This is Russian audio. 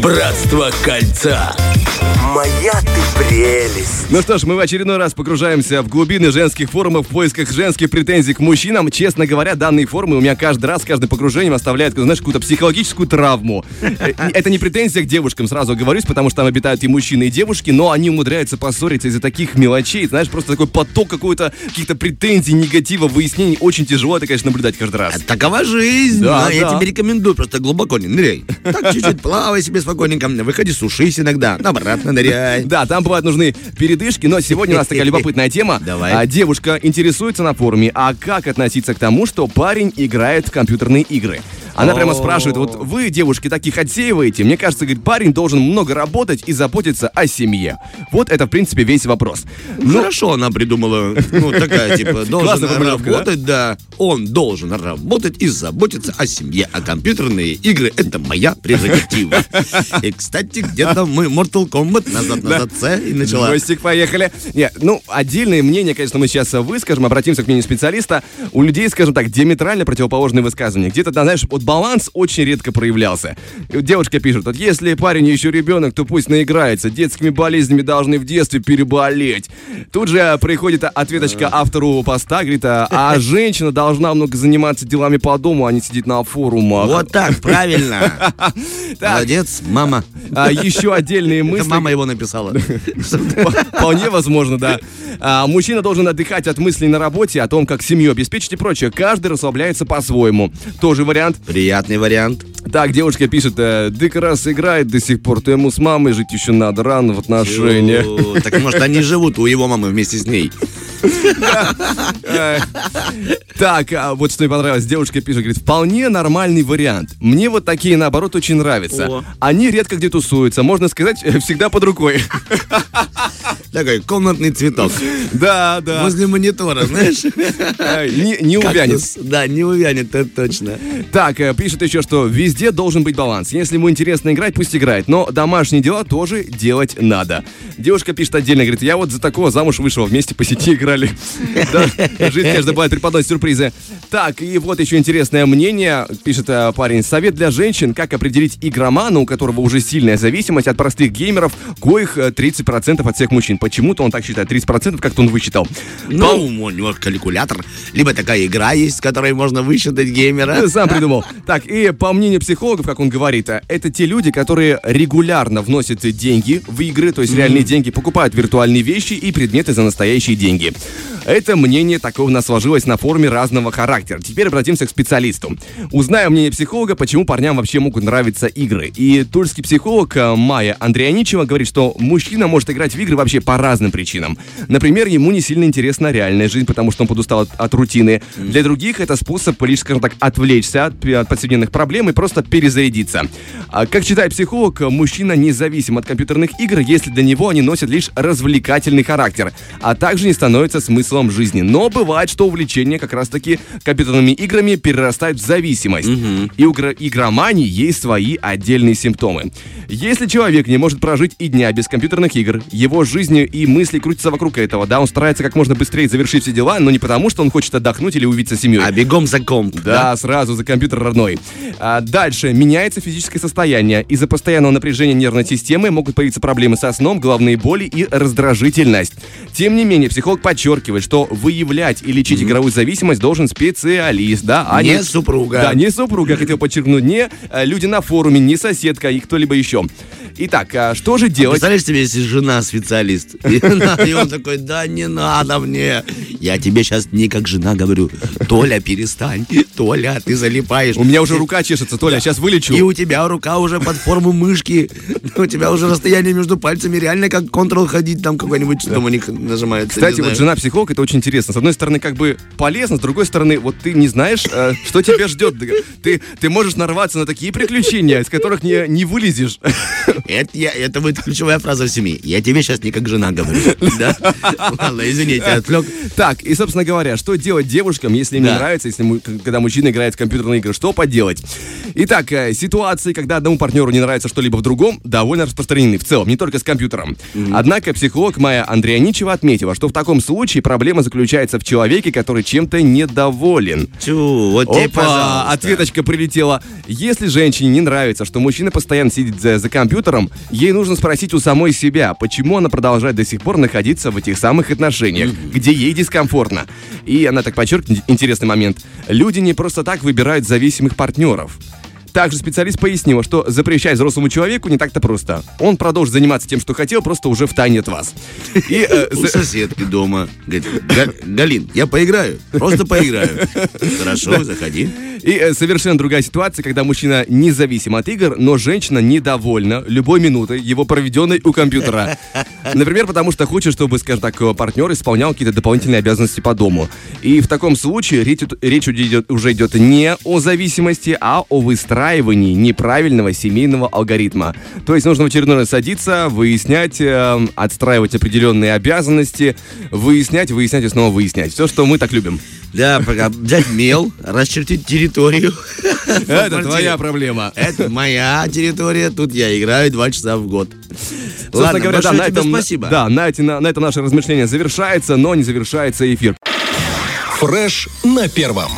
Братство кольца. Моя ты прелесть. Ну что ж, мы в очередной раз погружаемся в глубины женских форумов в поисках женских претензий к мужчинам. Честно говоря, данные форумы у меня каждый раз, каждым погружением оставляют, знаешь, какую-то психологическую травму. Э, Это не претензия к девушкам, сразу оговорюсь, потому что там обитают и мужчины, и девушки, но они умудряются поссориться из-за таких мелочей. Знаешь, просто такой поток какой-то, каких-то претензий, негатива, выяснений. Очень тяжело это, конечно, наблюдать каждый раз. Такова жизнь. Да, Я да. тебе рекомендую просто глубоко не ныряй. Так чуть-чуть плавай себе спокойненько. Выходи, сушись иногда. Обратно ныряй. Да, там бывают нужны передышки, но сегодня у нас такая любопытная тема. Давай. А, девушка интересуется на форуме, а как относиться к тому, что парень играет в компьютерные игры? Она прямо спрашивает, вот вы, девушки, таких отсеиваете? Мне кажется, говорит, парень должен много работать и заботиться о семье. Вот это, в принципе, весь вопрос. Ну, хорошо она придумала. Ну, такая, типа, должен работать, да? Он должен работать и заботиться о семье. А компьютерные игры — это моя прерогатива. И, кстати, где-то мы Mortal Kombat назад-назад С и начала. Костик, поехали. Нет, ну, отдельные мнения, конечно, мы сейчас выскажем, обратимся к мнению специалиста. У людей, скажем так, диаметрально противоположные высказывания. Где-то, знаешь, вот баланс очень редко проявлялся. Девушка пишет, вот если парень еще ребенок, то пусть наиграется. Детскими болезнями должны в детстве переболеть. Тут же приходит ответочка автору поста, говорит, а, а женщина должна много заниматься делами по дому, а не сидеть на форумах. Вот так, правильно. Молодец, мама. а, еще отдельные Это мысли. мама его написала. Вполне возможно, да. А, мужчина должен отдыхать от мыслей на работе, о том, как семью обеспечить и прочее. Каждый расслабляется по-своему. Тоже вариант. Приятный вариант. Так, девушка пишет, э, Дык раз играет до сих пор, то ему с мамой жить еще надо, рано в отношениях. Так может они живут у его мамы вместе с ней. Так, а вот что мне понравилось. Девушка пишет, говорит, вполне нормальный вариант. Мне вот такие, наоборот, очень нравятся. Они редко где тусуются, можно сказать, э, всегда под рукой. Такой комнатный цветок. Да, да. Возле монитора, знаешь? Э, Не не увянет. Да, не увянет, это точно. Так, э, пишет еще, что везде должен быть баланс. Если ему интересно играть, пусть играет. Но домашние дела тоже делать надо. Девушка пишет отдельно, говорит, я вот за такого замуж вышел, вместе по сети играли. Жизнь, конечно, бывает преподносит сюрпризы. Так, и вот еще интересное мнение, пишет э, парень. Совет для женщин, как определить игромана, у которого уже сильная зависимость от простых геймеров, коих э, 30% от всех мужчин. Почему-то он так считает, 30% как-то он высчитал. Ну, у него калькулятор. Либо такая игра есть, с которой можно высчитать геймера. Сам придумал. Так, и по мнению психологов, как он говорит, э, это те люди, которые регулярно вносят деньги в игры, то есть реальные деньги, покупают виртуальные вещи и предметы за настоящие деньги. Это мнение такое у нас сложилось на форуме разного характера. Теперь обратимся к специалисту. Узнаем мнение психолога, почему парням вообще могут нравиться игры. И тульский психолог э, Майя Андреяничева говорит, что мужчина может играть в игры вообще по разным причинам. Например, ему не сильно интересна реальная жизнь, потому что он подустал от, от рутины. Для других это способ лишь, скажем так, отвлечься от, от повседневных проблем и просто перезарядиться. А, Как считает психолог, мужчина независим от компьютерных игр, если для него они носят лишь развлекательный характер, а также не становятся смыслом жизни. Но бывает, что увлечение как раз-таки компьютерными играми перерастает в зависимость. И у игромании есть свои отдельные симптомы. Если человек не может прожить и дня без компьютерных игр, его жизнь и мысли крутятся вокруг этого, да, он старается как можно быстрее завершить все дела, но не потому, что он хочет отдохнуть или увидеться с семьей. А бегом за комп. Да, сразу за компьютер родной. А дальше меняется физическое состояние. Из-за постоянного напряжения нервной системы могут появиться проблемы со сном, головные боли и раздражительность. Тем не менее, психолог подчеркивает, что выявлять и лечить игровую зависимость должен специалист, да, а Не супруга. Да, не супруга, хотел подчеркнуть, не э, люди на форуме, не соседка и кто-либо еще. Итак, а что же делать? Представляешь себе, если жена специалист, и он такой, да не надо мне. Я тебе сейчас не как жена говорю, Толя, перестань, Толя, ты залипаешь. У меня уже рука чешется, Толя, сейчас вылечу. И у тебя рука уже под форму мышки. У тебя уже расстояние между пальцами реально как контрол ходить там какой-нибудь, что там у них нажимается. Кстати, не вот жена психолог, это очень интересно. С одной стороны, как бы полезно, с другой стороны, вот ты не знаешь, э, что тебя ждет. Ты, ты можешь нарваться на такие приключения, из которых не, не вылезешь. Это, я, это будет ключевая фраза в семье. Я тебе сейчас не как жена говорю. Да? Ладно, извините, отвлек. Так, и, собственно говоря, что делать девушкам, если им не нравится, если когда мужчина играет в компьютерные игры, что поделать? Итак, э, ситуации, когда одному партнеру не нравится что-либо в другом, довольно распространены в целом, не только с компьютером. Однако психолог Майя Андрианичева отметила, что в таком случае проблема заключается в человеке, который чем-то недоволен. Чу, вот тебе, пожалуйста. ответочка прилетела. Если женщине не нравится, что мужчина постоянно сидит за, за компьютером, ей нужно спросить у самой себя, почему она продолжает до сих пор находиться в этих самых отношениях, где ей дискомфортно. И она так подчеркнет интересный момент. Люди не просто так выбирают зависимых партнеров. Также специалист пояснила, что запрещать взрослому человеку не так-то просто. Он продолжит заниматься тем, что хотел, просто уже в тайне от вас. И, э, У соседки дома. Говорит, «Га- Галин, я поиграю. Просто поиграю. Хорошо, заходи. И э, совершенно другая ситуация, когда мужчина независим от игр, но женщина недовольна любой минутой его проведенной у компьютера. Например, потому что хочет, чтобы, скажем так, э, партнер исполнял какие-то дополнительные обязанности по дому. И в таком случае речь, речь идет- уже идет не о зависимости, а о выстраивании неправильного семейного алгоритма. То есть нужно в очередной раз садиться, выяснять, э, отстраивать определенные обязанности, выяснять, выяснять и снова выяснять. Все, что мы так любим. Да, пока взять мел, расчертить территорию. Это твоя проблема. Это моя территория, тут я играю два часа в год. Ладно, говоря, на этом, спасибо. Да, на, эти, на, на этом наше размышление завершается, но не завершается эфир. Фреш на первом.